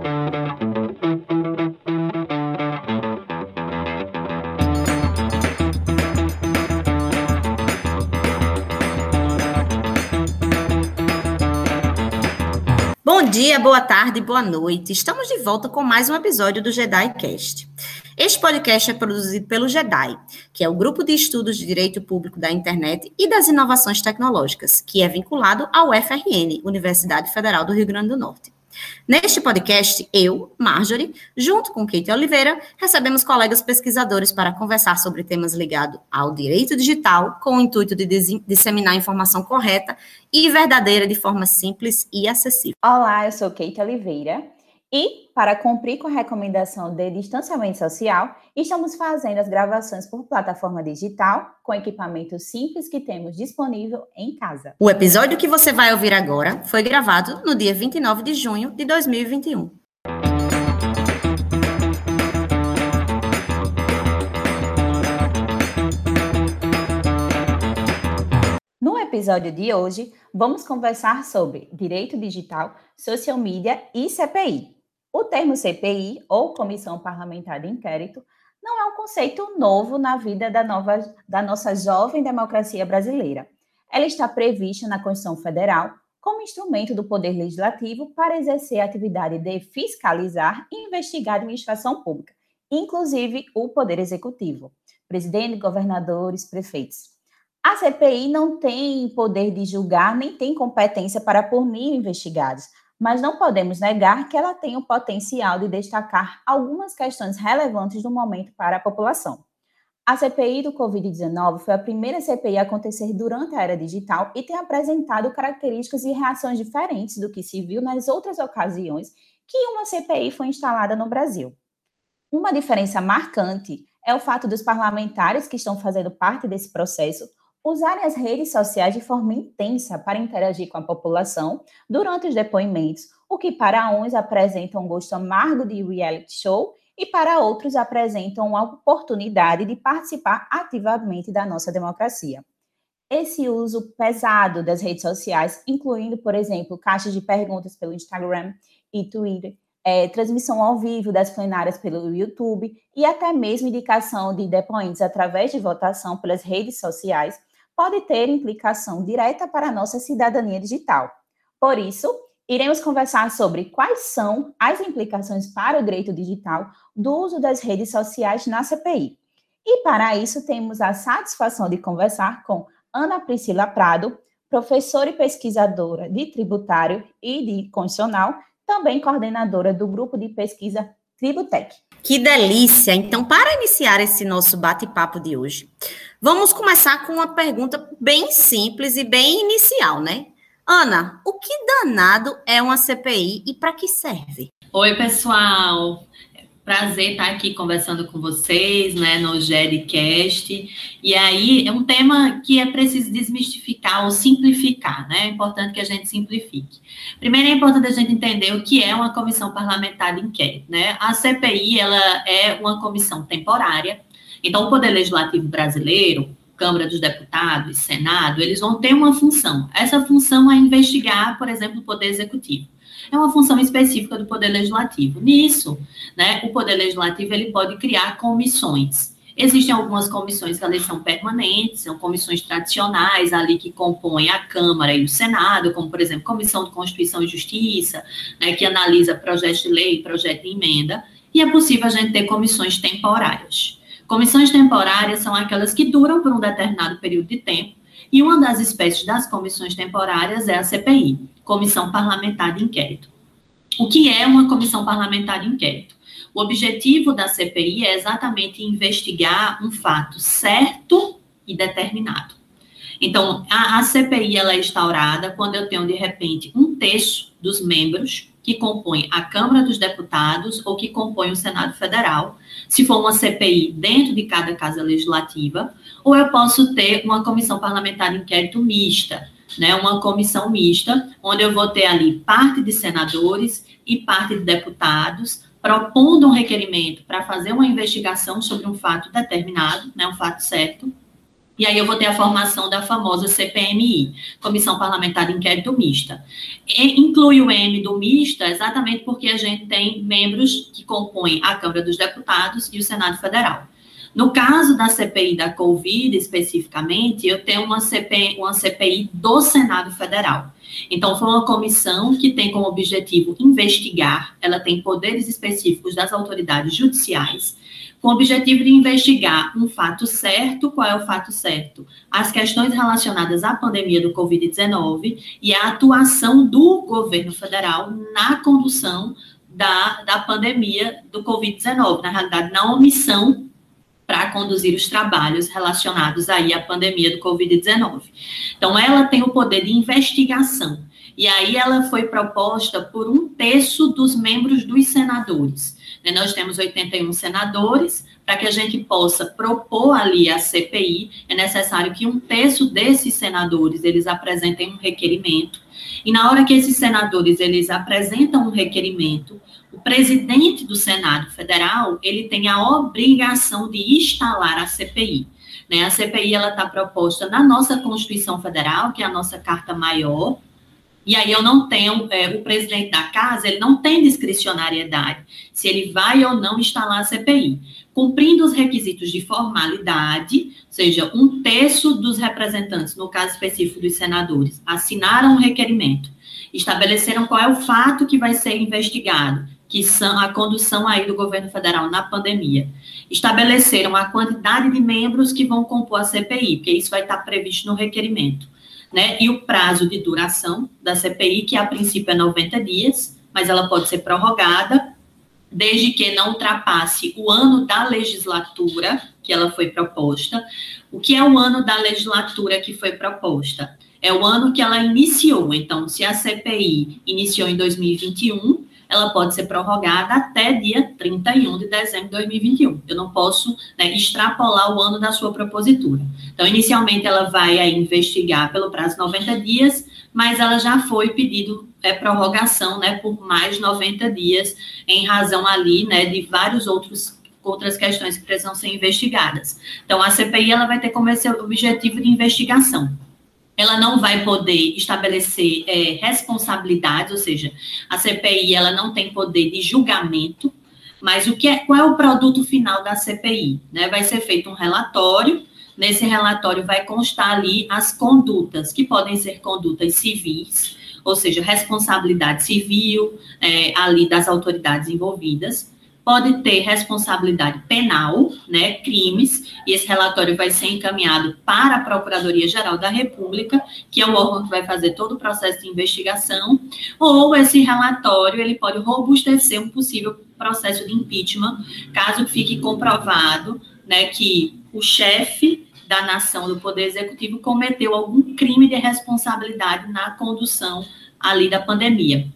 Bom dia, boa tarde, boa noite. Estamos de volta com mais um episódio do Jedi Cast. Este podcast é produzido pelo JEDI, que é o Grupo de Estudos de Direito Público da Internet e das Inovações Tecnológicas, que é vinculado ao UFRN, Universidade Federal do Rio Grande do Norte. Neste podcast, eu, Marjorie, junto com Kate Oliveira, recebemos colegas pesquisadores para conversar sobre temas ligados ao direito digital, com o intuito de disseminar informação correta e verdadeira de forma simples e acessível. Olá, eu sou Kate Oliveira e, para cumprir com a recomendação de distanciamento social, estamos fazendo as gravações por plataforma digital, com equipamento simples que temos disponível em casa. O episódio que você vai ouvir agora foi gravado no dia 29 de junho de 2021. No episódio de hoje, vamos conversar sobre direito digital, social media e CPI. O termo CPI, ou Comissão Parlamentar de Inquérito, não é um conceito novo na vida da, nova, da nossa jovem democracia brasileira. Ela está prevista na Constituição Federal como instrumento do Poder Legislativo para exercer a atividade de fiscalizar e investigar a administração pública, inclusive o Poder Executivo, presidente, governadores, prefeitos. A CPI não tem poder de julgar nem tem competência para punir investigados, mas não podemos negar que ela tem o potencial de destacar algumas questões relevantes do momento para a população. A CPI do Covid-19 foi a primeira CPI a acontecer durante a era digital e tem apresentado características e reações diferentes do que se viu nas outras ocasiões que uma CPI foi instalada no Brasil. Uma diferença marcante é o fato dos parlamentares que estão fazendo parte desse processo usarem as redes sociais de forma intensa para interagir com a população durante os depoimentos, o que para uns apresenta um gosto amargo de reality show e para outros apresentam uma oportunidade de participar ativamente da nossa democracia. Esse uso pesado das redes sociais, incluindo, por exemplo, caixas de perguntas pelo Instagram e Twitter, é, transmissão ao vivo das plenárias pelo YouTube e até mesmo indicação de depoentes através de votação pelas redes sociais, pode ter implicação direta para a nossa cidadania digital. Por isso, iremos conversar sobre quais são as implicações para o direito digital do uso das redes sociais na CPI. E para isso, temos a satisfação de conversar com Ana Priscila Prado, professora e pesquisadora de tributário e de constitucional, também coordenadora do grupo de pesquisa Tributec. Que delícia! Então, para iniciar esse nosso bate-papo de hoje, vamos começar com uma pergunta bem simples e bem inicial, né? Ana, o que danado é uma CPI e para que serve? Oi, pessoal. Prazer estar aqui conversando com vocês, né, no GEDcast. E aí, é um tema que é preciso desmistificar ou simplificar, né? É importante que a gente simplifique. Primeiro, é importante a gente entender o que é uma comissão parlamentar de inquérito, né? A CPI, ela é uma comissão temporária. Então, o Poder Legislativo brasileiro, Câmara dos Deputados, Senado, eles vão ter uma função. Essa função é investigar, por exemplo, o Poder Executivo é uma função específica do Poder Legislativo. Nisso, né, o Poder Legislativo ele pode criar comissões. Existem algumas comissões que elas são permanentes, são comissões tradicionais ali que compõem a Câmara e o Senado, como, por exemplo, Comissão de Constituição e Justiça, né, que analisa projetos de lei, projeto de emenda, e é possível a gente ter comissões temporárias. Comissões temporárias são aquelas que duram por um determinado período de tempo, e uma das espécies das comissões temporárias é a CPI, Comissão Parlamentar de Inquérito. O que é uma comissão parlamentar de inquérito? O objetivo da CPI é exatamente investigar um fato certo e determinado. Então, a, a CPI ela é instaurada quando eu tenho, de repente, um terço dos membros que compõem a Câmara dos Deputados ou que compõem o Senado Federal, se for uma CPI dentro de cada casa legislativa, ou eu posso ter uma comissão parlamentar de inquérito mista, né, uma comissão mista, onde eu vou ter ali parte de senadores e parte de deputados, propondo um requerimento para fazer uma investigação sobre um fato determinado, né, um fato certo, E aí eu vou ter a formação da famosa CPMI, Comissão Parlamentar de Inquérito Mista. E inclui o M do mista exatamente porque a gente tem membros que compõem a Câmara dos Deputados e o Senado Federal. No caso da CPI da Covid, especificamente, eu tenho uma CPI, uma CPI do Senado Federal. Então, foi uma comissão que tem como objetivo investigar, ela tem poderes específicos das autoridades judiciais, com o objetivo de investigar um fato certo. Qual é o fato certo? As questões relacionadas à pandemia do Covid-19 e a atuação do governo federal na condução da, da pandemia do Covid-19. Na realidade, na omissão para conduzir os trabalhos relacionados aí à pandemia do Covid-19. Então, ela tem o poder de investigação. E aí ela foi proposta por um terço dos membros dos senadores. Né? Nós temos 81 senadores, para que a gente possa propor ali a CPI, é necessário que um terço desses senadores, eles apresentem um requerimento, e na hora que esses senadores, eles apresentam um requerimento, o presidente do Senado Federal, ele tem a obrigação de instalar a CPI. Né? A CPI, ela está proposta na nossa Constituição Federal, que é a nossa carta maior, e aí eu não tenho, é, o presidente da casa, ele não tem discricionariedade se ele vai ou não instalar a CPI. Cumprindo os requisitos de formalidade, ou seja, um terço dos representantes, no caso específico dos senadores, assinaram o requerimento, estabeleceram qual é o fato que vai ser investigado, que são a condução aí do governo federal na pandemia. Estabeleceram a quantidade de membros que vão compor a CPI, porque isso vai estar previsto no requerimento né? E o prazo de duração da CPI, que a princípio é 90 dias, mas ela pode ser prorrogada desde que não ultrapasse o ano da legislatura que ela foi proposta. O que é o ano da legislatura que foi proposta? É o ano que ela iniciou. Então, se a CPI iniciou em 2021, ela pode ser prorrogada até dia 31 de dezembro de 2021. Eu não posso né, extrapolar o ano da sua propositura. Então, inicialmente, ela vai aí, investigar pelo prazo de 90 dias, mas ela já foi pedido é, prorrogação né, por mais 90 dias, em razão ali né, de vários outros outras questões que precisam ser investigadas. Então, a CPI ela vai ter como esse objetivo de investigação ela não vai poder estabelecer é, responsabilidades, ou seja, a CPI ela não tem poder de julgamento, mas o que é, qual é o produto final da CPI? Né? Vai ser feito um relatório, nesse relatório vai constar ali as condutas, que podem ser condutas civis, ou seja, responsabilidade civil é, ali das autoridades envolvidas, pode ter responsabilidade penal, né, crimes, e esse relatório vai ser encaminhado para a Procuradoria-Geral da República, que é o órgão que vai fazer todo o processo de investigação, ou esse relatório, ele pode robustecer um possível processo de impeachment, caso fique comprovado, né, que o chefe da nação do Poder Executivo cometeu algum crime de responsabilidade na condução ali da pandemia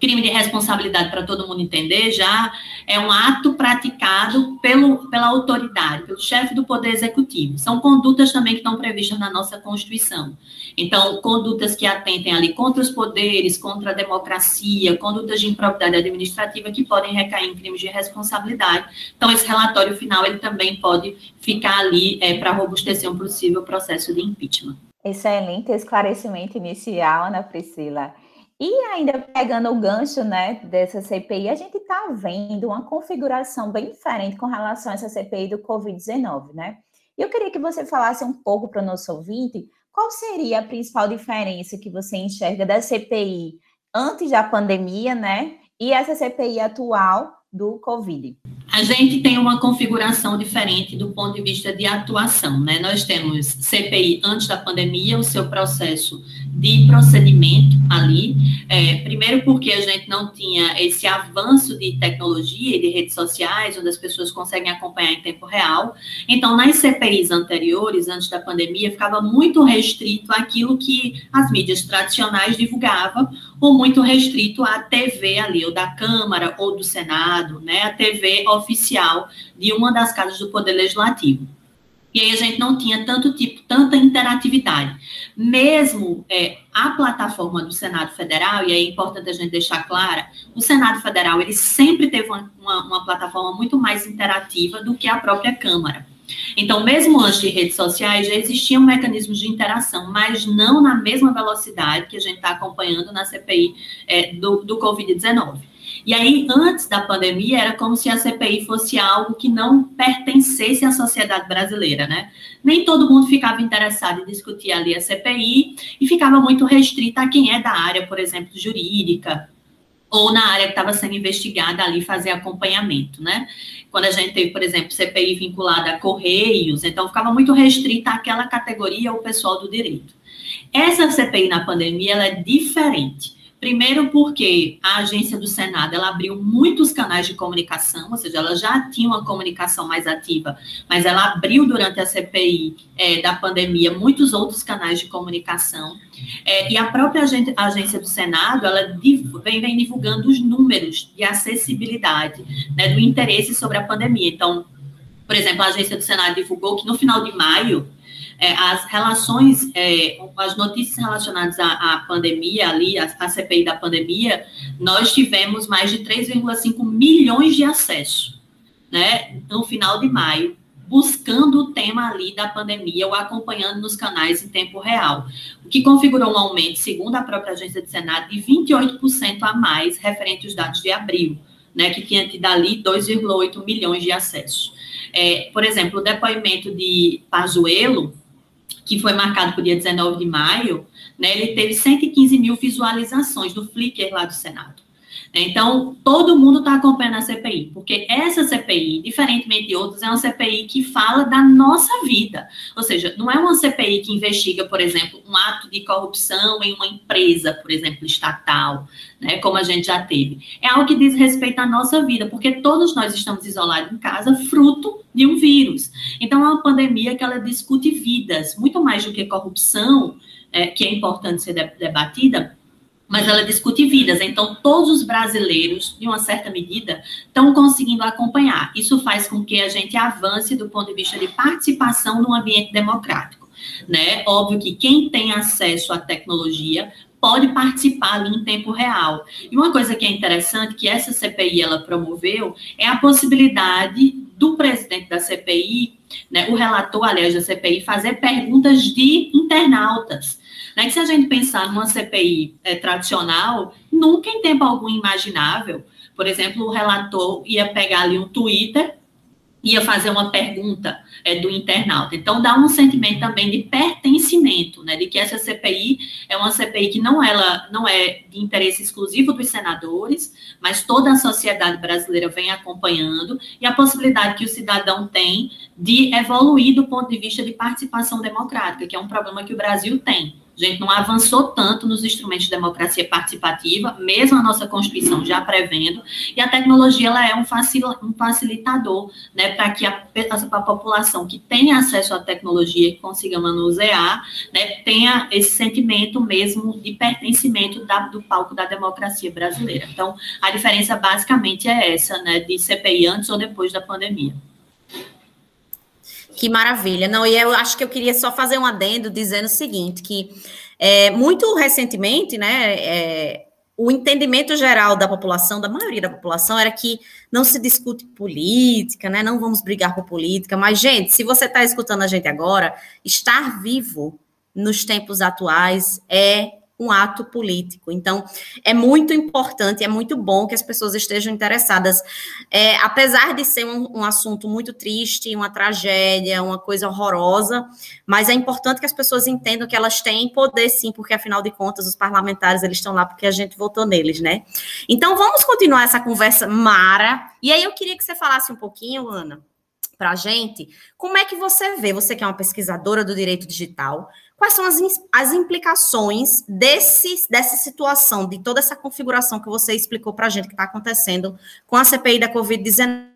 crime de responsabilidade para todo mundo entender, já é um ato praticado pelo, pela autoridade, pelo chefe do Poder Executivo. São condutas também que estão previstas na nossa Constituição. Então, condutas que atentem ali contra os poderes, contra a democracia, condutas de improbidade administrativa que podem recair em crimes de responsabilidade. Então, esse relatório final, ele também pode ficar ali é, para robustecer um possível processo de impeachment. Excelente esclarecimento inicial, Ana Priscila. E ainda pegando o gancho né, dessa CPI, a gente está vendo uma configuração bem diferente com relação a essa CPI do Covid-19, né? E eu queria que você falasse um pouco para o nosso ouvinte qual seria a principal diferença que você enxerga da CPI antes da pandemia, né? E essa CPI atual do Covid. A gente tem uma configuração diferente do ponto de vista de atuação, né? Nós temos CPI antes da pandemia, o seu processo de procedimento ali. É, primeiro, porque a gente não tinha esse avanço de tecnologia e de redes sociais, onde as pessoas conseguem acompanhar em tempo real. Então, nas CPIs anteriores, antes da pandemia, ficava muito restrito àquilo que as mídias tradicionais divulgavam, ou muito restrito à TV ali, ou da Câmara, ou do Senado, né? A TV oficial de uma das casas do Poder Legislativo. E aí a gente não tinha tanto tipo, tanta interatividade. Mesmo é, a plataforma do Senado Federal, e é importante a gente deixar clara, o Senado Federal ele sempre teve uma, uma, uma plataforma muito mais interativa do que a própria Câmara. Então, mesmo antes de redes sociais, já existiam mecanismos de interação, mas não na mesma velocidade que a gente está acompanhando na CPI é, do, do Covid-19. E aí, antes da pandemia, era como se a CPI fosse algo que não pertencesse à sociedade brasileira, né? Nem todo mundo ficava interessado em discutir ali a CPI e ficava muito restrita a quem é da área, por exemplo, jurídica, ou na área que estava sendo investigada ali fazer acompanhamento, né? Quando a gente teve, por exemplo, CPI vinculada a Correios, então ficava muito restrita àquela categoria, o pessoal do direito. Essa CPI na pandemia, ela é diferente. Primeiro porque a agência do Senado, ela abriu muitos canais de comunicação, ou seja, ela já tinha uma comunicação mais ativa, mas ela abriu durante a CPI é, da pandemia muitos outros canais de comunicação. É, e a própria agência do Senado, ela vem, vem divulgando os números de acessibilidade, né, do interesse sobre a pandemia. Então, por exemplo, a agência do Senado divulgou que no final de maio, é, as relações, é, as notícias relacionadas à, à pandemia ali, a, a, CPI da pandemia, nós tivemos mais de 3,5 milhões de acessos, né, no final de maio, buscando o tema ali da pandemia ou acompanhando nos canais em tempo real, o que configurou um aumento, segundo a própria agência de Senado, de 28% a mais referente aos dados de abril, né, que tinha tido ali 2,8 milhões de acessos. É, por exemplo, o depoimento de Pazuello, que foi marcado para o dia 19 de maio, né, ele teve 115 mil visualizações do Flickr lá do Senado. Então, todo mundo está acompanhando a CPI, porque essa CPI, diferentemente de outras, é uma CPI que fala da nossa vida. Ou seja, não é uma CPI que investiga, por exemplo, um ato de corrupção em uma empresa, por exemplo, estatal, né, como a gente já teve. É algo que diz respeito à nossa vida, porque todos nós estamos isolados em casa, fruto de um vírus. Então, é uma pandemia que ela discute vidas, muito mais do que corrupção, é, que é importante ser debatida, mas ela discute vidas. Então, todos os brasileiros, em uma certa medida, estão conseguindo acompanhar. Isso faz com que a gente avance do ponto de vista de participação no ambiente democrático. Né? Óbvio que quem tem acesso à tecnologia pode participar ali em tempo real. E uma coisa que é interessante que essa CPI ela promoveu é a possibilidade do presidente da CPI, né, o relator, aliás, da CPI, fazer perguntas de internautas. Né? Que se a gente pensar numa CPI é, tradicional, nunca em tempo algum imaginável, por exemplo, o relator ia pegar ali um Twitter ia fazer uma pergunta é, do internauta. Então, dá um sentimento também de pertencimento, né, de que essa CPI é uma CPI que não, ela, não é de interesse exclusivo dos senadores, mas toda a sociedade brasileira vem acompanhando, e a possibilidade que o cidadão tem de evoluir do ponto de vista de participação democrática, que é um problema que o Brasil tem. A gente não avançou tanto nos instrumentos de democracia participativa, mesmo a nossa Constituição já prevendo, e a tecnologia ela é um, facilitador né, para que a, a, população que tem acesso à tecnologia, que consiga manusear, né, tenha esse sentimento mesmo de pertencimento da, do palco da democracia brasileira. Então, a diferença basicamente é essa, né, de CPI antes ou depois da pandemia. Que maravilha. Não, e eu acho que eu queria só fazer um adendo dizendo o seguinte, que é, muito recentemente, né, é, o entendimento geral da população, da maioria da população, era que não se discute política, né? Não vamos brigar por política. Mas, gente, se você está escutando a gente agora, estar vivo nos tempos atuais é um ato político. Então, é muito importante, é muito bom que as pessoas estejam interessadas. É, apesar de ser um, um, assunto muito triste, uma tragédia, uma coisa horrorosa, mas é importante que as pessoas entendam que elas têm poder sim, porque afinal de contas os parlamentares eles estão lá porque a gente votou neles, né? Então, vamos continuar essa conversa mara. E aí eu queria que você falasse um pouquinho, Ana, para a gente, como é que você vê, você que é uma pesquisadora do direito digital, Quais são as, as implicações desse, dessa situação, de toda essa configuração que você explicou para a gente que está acontecendo com a CPI da Covid-19?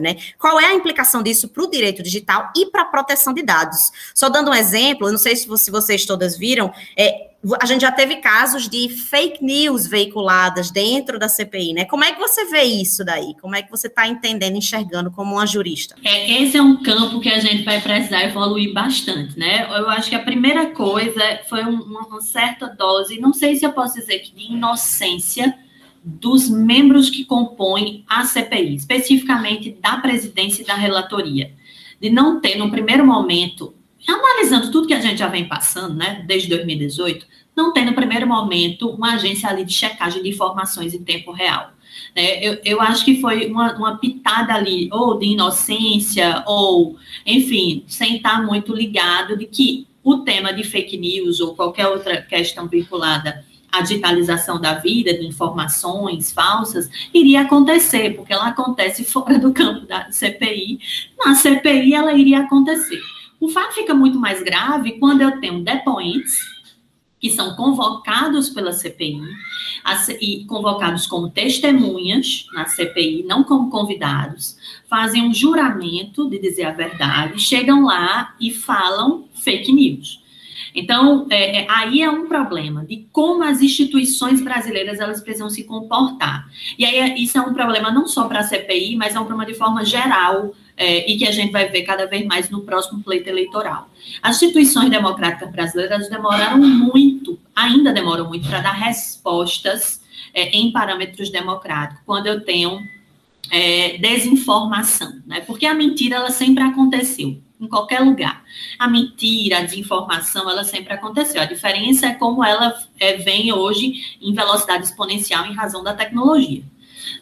Né? Qual é a implicação disso para o direito digital e para a proteção de dados? Só dando um exemplo, eu não sei se vocês todas viram, é, a gente já teve casos de fake news veiculadas dentro da CPI, né? Como é que você vê isso daí? Como é que você está entendendo, enxergando como uma jurista? É, esse é um campo que a gente vai precisar evoluir bastante, né? Eu acho que a primeira coisa foi uma, uma certa dose, não sei se eu posso dizer que de inocência dos membros que compõem a CPI, especificamente da presidência e da relatoria de não ter, no primeiro momento, analisando tudo que a gente já vem passando, né, desde 2018, não tem, no primeiro momento, uma agência ali de checagem de informações em tempo real. É, eu, eu, acho que foi uma, uma, pitada ali, ou de inocência, ou, enfim, sem estar muito ligado de que o tema de fake news ou qualquer outra questão vinculada à digitalização da vida, de informações falsas, iria acontecer, porque ela acontece fora do campo da CPI. Na CPI, ela iria acontecer. O fato fica muito mais grave quando eu tenho depoentes que são convocados pela CPI e convocados como testemunhas na CPI, não como convidados, fazem um juramento de dizer a verdade, chegam lá e falam fake news. Então, é, é, aí é um problema de como as instituições brasileiras elas precisam se comportar. E aí é, isso é um problema não só para a CPI, mas é um problema de forma geral é, e que a gente vai ver cada vez mais no próximo pleito eleitoral. As instituições democráticas brasileiras demoraram muito, ainda demoram muito, para dar respostas é, em parâmetros democráticos, quando eu tenho é, desinformação, né? Porque a mentira ela sempre aconteceu em qualquer lugar. A mentira, a desinformação, ela sempre aconteceu. A diferença é como ela é, vem hoje em velocidade exponencial em razão da tecnologia.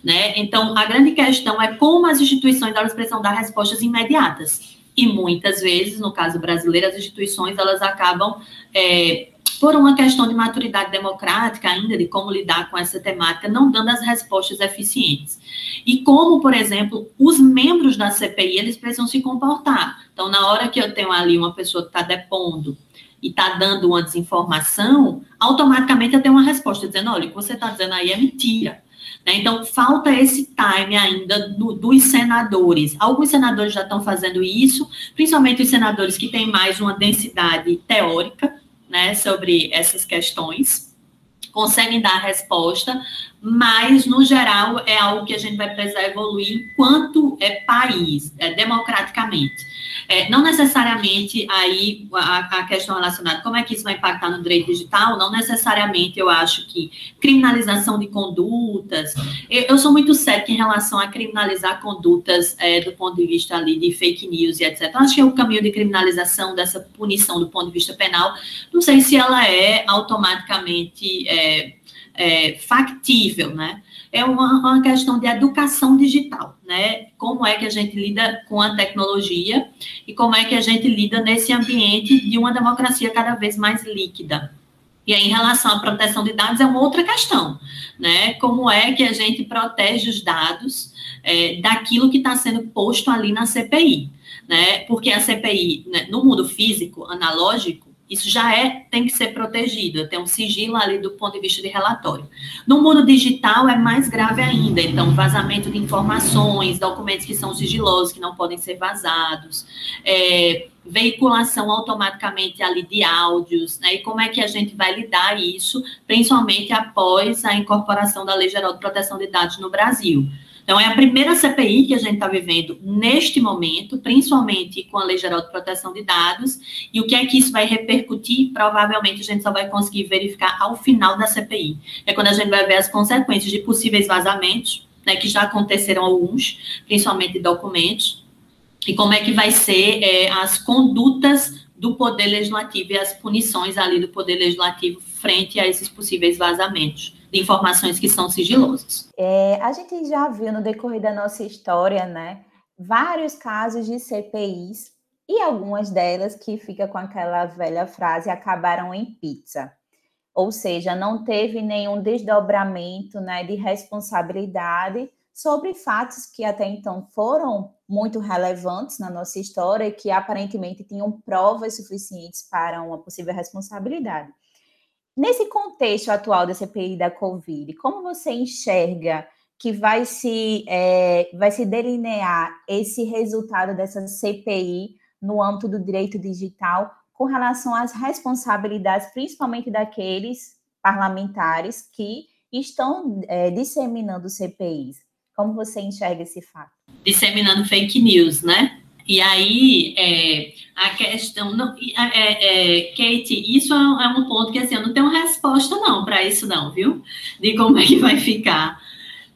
Né? Então, a grande questão é como as instituições elas precisam dar respostas imediatas. E muitas vezes, no caso brasileiro, as instituições elas acabam, é, por uma questão de maturidade democrática ainda, de como lidar com essa temática, não dando as respostas eficientes. E como, por exemplo, os membros da CPI, eles precisam se comportar. Então, na hora que eu tenho ali uma pessoa que está depondo e está dando uma desinformação, automaticamente eu tenho uma resposta dizendo, olha, o que você está dizendo aí é mentira. Né? Então, falta esse time ainda do, dos senadores. Alguns senadores já estão fazendo isso, principalmente os senadores que têm mais uma densidade teórica né, sobre essas questões, conseguem dar resposta, mas, no geral, é algo que a gente vai precisar evoluir enquanto é país, é, democraticamente. É, não necessariamente aí a, a, questão relacionada, como é que isso vai impactar no direito digital? Não necessariamente eu acho que criminalização de condutas. Eu, eu sou muito cética em relação a criminalizar condutas é, do ponto de vista ali de fake news e etc. Acho que é o caminho de criminalização dessa punição do ponto de vista penal. Não sei se ela é automaticamente é, é factível, né? é uma, uma, questão de educação digital, né? Como é que a gente lida com a tecnologia e como é que a gente lida nesse ambiente de uma democracia cada vez mais líquida. E aí, em relação à proteção de dados, é uma outra questão, né? Como é que a gente protege os dados é, daquilo que está sendo posto ali na CPI, né? Porque a CPI, né, no mundo físico, analógico, isso já é, tem que ser protegido, tem um sigilo ali do ponto de vista de relatório. No mundo digital é mais grave ainda, então vazamento de informações, documentos que são sigilosos, que não podem ser vazados, é, veiculação automaticamente ali de áudios, né? E como é que a gente vai lidar isso, principalmente após a incorporação da Lei Geral de Proteção de Dados no Brasil. Então, é a primeira CPI que a gente está vivendo neste momento, principalmente com a Lei Geral de Proteção de Dados, e o que é que isso vai repercutir, provavelmente a gente só vai conseguir verificar ao final da CPI. É quando a gente vai ver as consequências de possíveis vazamentos, né, que já aconteceram alguns, principalmente documentos, e como é que vai ser é, as condutas do Poder Legislativo e as punições ali do Poder Legislativo frente a esses possíveis vazamentos de informações que são sigilosas. É, a gente já viu no decorrer da nossa história, né, vários casos de CPIs e algumas delas que fica com aquela velha frase acabaram em pizza. Ou seja, não teve nenhum desdobramento né, de responsabilidade sobre fatos que até então foram muito relevantes na nossa história e que aparentemente tinham provas suficientes para uma possível responsabilidade. Nesse contexto atual da CPI da Covid, como você enxerga que vai se, é, vai se delinear esse resultado dessa CPI no âmbito do direito digital com relação às responsabilidades, principalmente daqueles parlamentares que estão é, disseminando CPIs? Como você enxerga esse fato? Disseminando fake news, né? E aí, é, a questão. Não, é, é, Kate, isso é, é um ponto que assim, eu não tenho resposta não para isso, não, viu? De como é que vai ficar.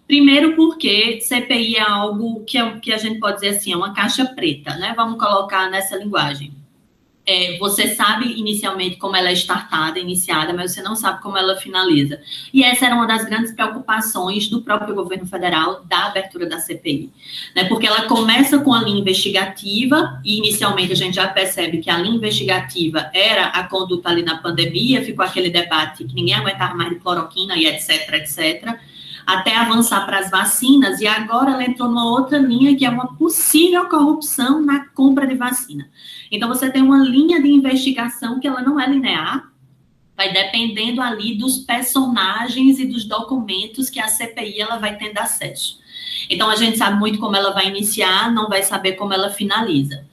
Primeiro porque CPI é algo que, é, que a gente pode dizer assim, é uma caixa preta, né? Vamos colocar nessa linguagem. É, você sabe inicialmente como ela é startada, iniciada, mas você não sabe como ela finaliza. E essa era uma das grandes preocupações do próprio governo federal da abertura da CPI, né? Porque ela começa com a linha investigativa e inicialmente a gente já percebe que a linha investigativa era a conduta ali na pandemia, ficou aquele debate que ninguém aguentava mais de cloroquina e etc, etc até avançar para as vacinas, e agora ela entrou numa outra linha que é uma possível corrupção na compra de vacina. Então, você tem uma linha de investigação que ela não é linear, vai dependendo ali dos personagens e dos documentos que a CPI ela vai tendo acesso. Então, a gente sabe muito como ela vai iniciar, não vai saber como ela finaliza.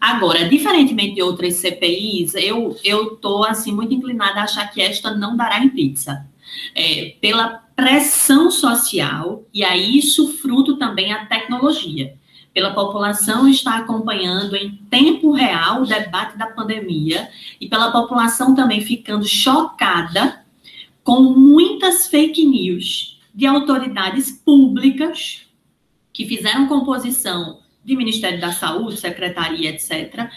Agora, diferentemente de outras CPIs, eu eu tô assim muito inclinada a achar que esta não dará em pizza. É, pela pressão social, e aí isso fruto também a tecnologia. Pela população estar acompanhando em tempo real o debate da pandemia e pela população também ficando chocada com muitas fake news de autoridades públicas que fizeram composição de Ministério da Saúde, Secretaria, etc.,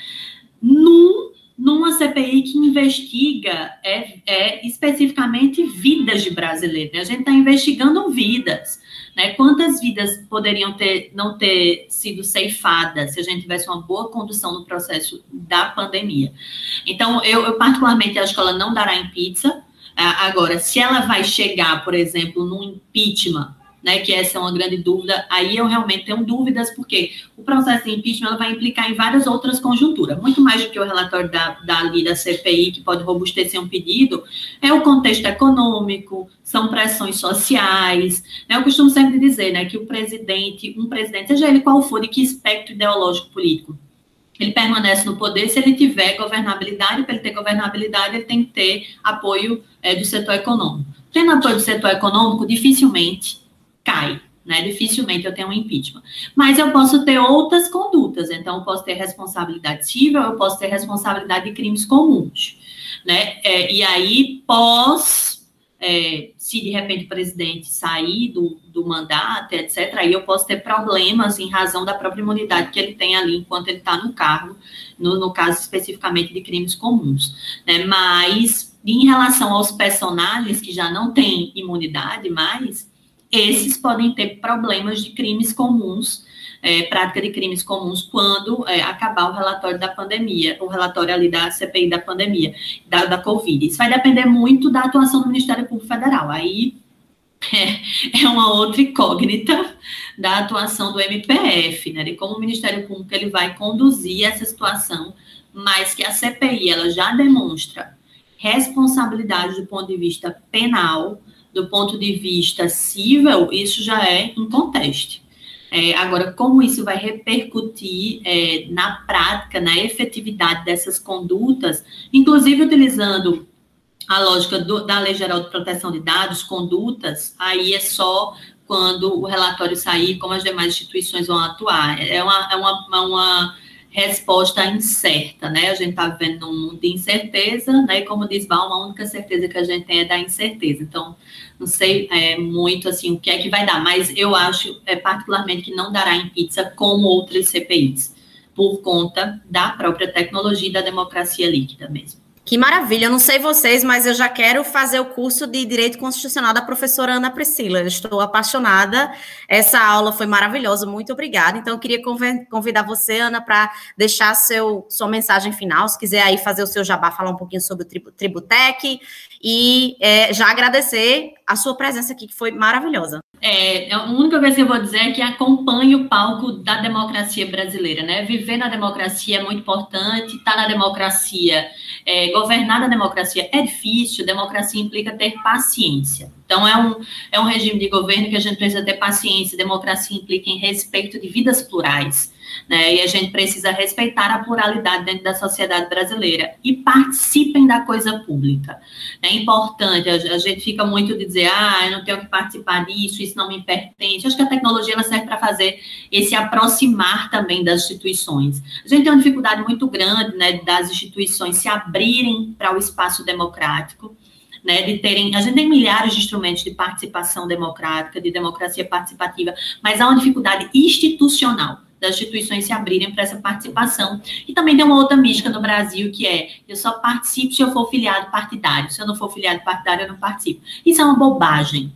num numa CPI que investiga é, é, especificamente vidas de brasileiros. Né? A gente está investigando vidas. Né? Quantas vidas poderiam ter, não ter sido ceifadas se a gente tivesse uma boa condução no processo da pandemia? Então, eu, eu particularmente acho que ela não dará em pizza. Agora, se ela vai chegar, por exemplo, num impeachment né, que essa é uma grande dúvida. Aí eu realmente tenho dúvidas, porque o processo de impeachment vai implicar em várias outras conjunturas, muito mais do que o relatório da, da, da CPI, que pode robustecer um pedido, é o contexto econômico, são pressões sociais. Né? Eu costumo sempre dizer né, que o presidente, um presidente, seja ele qual for, de que espectro ideológico político, ele permanece no poder se ele tiver governabilidade, para ele ter governabilidade, ele tem que ter apoio é, do setor econômico. Tendo apoio do setor econômico, dificilmente cai. Né? Dificilmente eu tenho um impeachment. Mas eu posso ter outras condutas. Então, eu posso ter responsabilidade civil, eu posso ter responsabilidade de crimes comuns. Né? É, e aí, pós, é, se de repente o presidente sair do, do mandato, etc., aí eu posso ter problemas em razão da própria imunidade que ele tem ali enquanto ele está no cargo, no, no, caso especificamente de crimes comuns. Né? Mas, em relação aos personagens que já não têm imunidade mais esses podem ter problemas de crimes comuns, é, prática de crimes comuns, quando é, acabar o relatório da pandemia, o relatório ali da CPI da pandemia, da, da Covid. Isso vai depender muito da atuação do Ministério Público Federal. Aí é, é uma outra incógnita da atuação do MPF, né, de como o Ministério Público ele vai conduzir essa situação, mas que a CPI ela já demonstra responsabilidade do ponto de vista penal, do ponto de vista civil, isso já é em conteste. É, agora, como isso vai repercutir é, na prática, na efetividade dessas condutas, inclusive utilizando a lógica do, da Lei Geral de Proteção de Dados, condutas, aí é só quando o relatório sair, como as demais instituições vão atuar. É uma, é uma, uma resposta incerta, né? A gente está vivendo num mundo de incerteza, né? E como diz Baum, a única certeza que a gente tem é da incerteza. Então, não sei é, muito assim o que é que vai dar, mas eu acho é, particularmente que não dará em pizza como outras CPIs, por conta da própria tecnologia e da democracia líquida mesmo. Que maravilha! Eu não sei vocês, mas eu já quero fazer o curso de Direito Constitucional da professora Ana Priscila. Eu estou apaixonada. Essa aula foi maravilhosa, muito obrigada. Então, eu queria convidar você, Ana, para deixar seu, sua mensagem final, se quiser aí fazer o seu jabá, falar um pouquinho sobre o Tributec e é, já agradecer a sua presença aqui, que foi maravilhosa. É, a única coisa que eu vou dizer é que acompanhe o palco da democracia brasileira, né? Viver na democracia é muito importante, estar tá na democracia, é, governar na democracia é difícil, democracia implica ter paciência. Então, é um, é um regime de governo que a gente precisa ter paciência, democracia implica em respeito de vidas plurais né? E a gente precisa respeitar a pluralidade dentro da sociedade brasileira e participem da coisa pública. É importante, a, gente fica muito de dizer, ah, eu não tenho que participar disso, isso não me pertence. Acho que a tecnologia ela serve para fazer esse aproximar também das instituições. A gente tem uma dificuldade muito grande, né, das instituições se abrirem para o espaço democrático né, de terem, a gente tem milhares de instrumentos de participação democrática, de democracia participativa, mas há uma dificuldade institucional das instituições se abrirem para essa participação. E também tem uma outra mística no Brasil, que é, eu só participo se eu for filiado partidário, se eu não for filiado partidário, eu não participo. Isso é uma bobagem,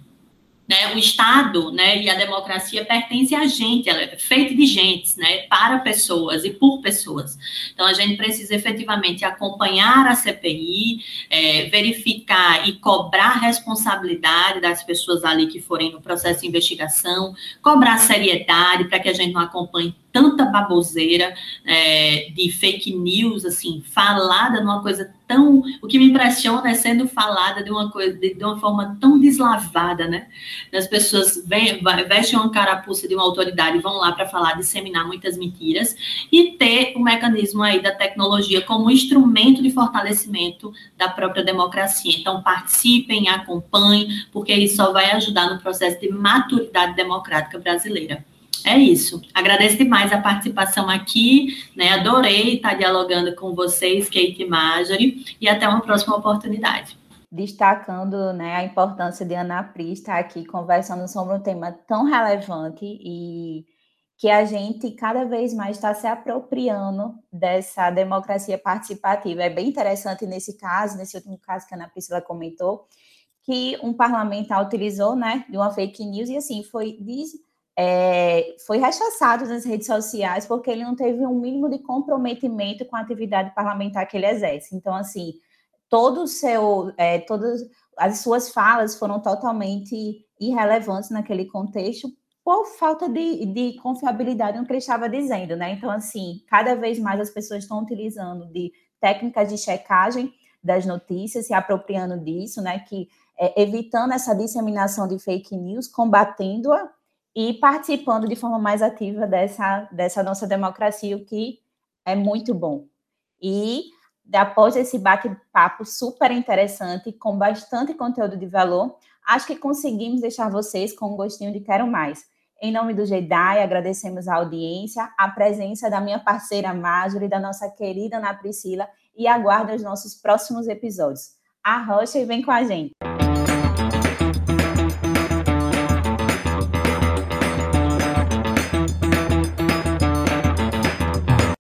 né, o Estado né, e a democracia pertencem a gente, ela é feita de gentes, né, para pessoas e por pessoas. Então, a gente precisa efetivamente acompanhar a CPI, é, verificar e cobrar responsabilidade das pessoas ali que forem no processo de investigação, cobrar seriedade para que a gente não acompanhe tanta baboseira é, de fake news, assim, falada numa coisa tão. O que me impressiona é sendo falada de uma coisa, de, de uma forma tão deslavada, né? As pessoas vem, vestem uma carapuça de uma autoridade e vão lá para falar, disseminar muitas mentiras, e ter o mecanismo aí da tecnologia como instrumento de fortalecimento da própria democracia. Então, participem, acompanhem, porque isso só vai ajudar no processo de maturidade democrática brasileira. É isso. Agradeço demais a participação aqui, né? Adorei estar dialogando com vocês, Kate e Marjorie, e até uma próxima oportunidade. Destacando né, a importância de Ana Pri estar aqui conversando sobre um tema tão relevante e que a gente cada vez mais está se apropriando dessa democracia participativa. É bem interessante nesse caso, nesse último caso que a Ana Priscila comentou, que um parlamentar utilizou né, de uma fake news e assim foi é, foi rechaçado nas redes sociais porque ele não teve um mínimo de comprometimento com a atividade parlamentar que ele exerce. Então, assim, todo o seu, é, todas as suas falas foram totalmente irrelevantes naquele contexto por falta de, de confiabilidade no que ele estava dizendo, né? Então, assim, cada vez mais as pessoas estão utilizando de técnicas de checagem das notícias, se apropriando disso, né? Que é, evitando essa disseminação de fake news, combatendo-a e participando de forma mais ativa dessa, dessa nossa democracia, o que é muito bom. E após esse bate-papo super interessante, com bastante conteúdo de valor, acho que conseguimos deixar vocês com um gostinho de quero mais. Em nome do JEDAI, agradecemos a audiência, a presença da minha parceira Marjorie, da nossa querida Ana Priscila, e aguardo os nossos próximos episódios. Arrocha e vem com a gente!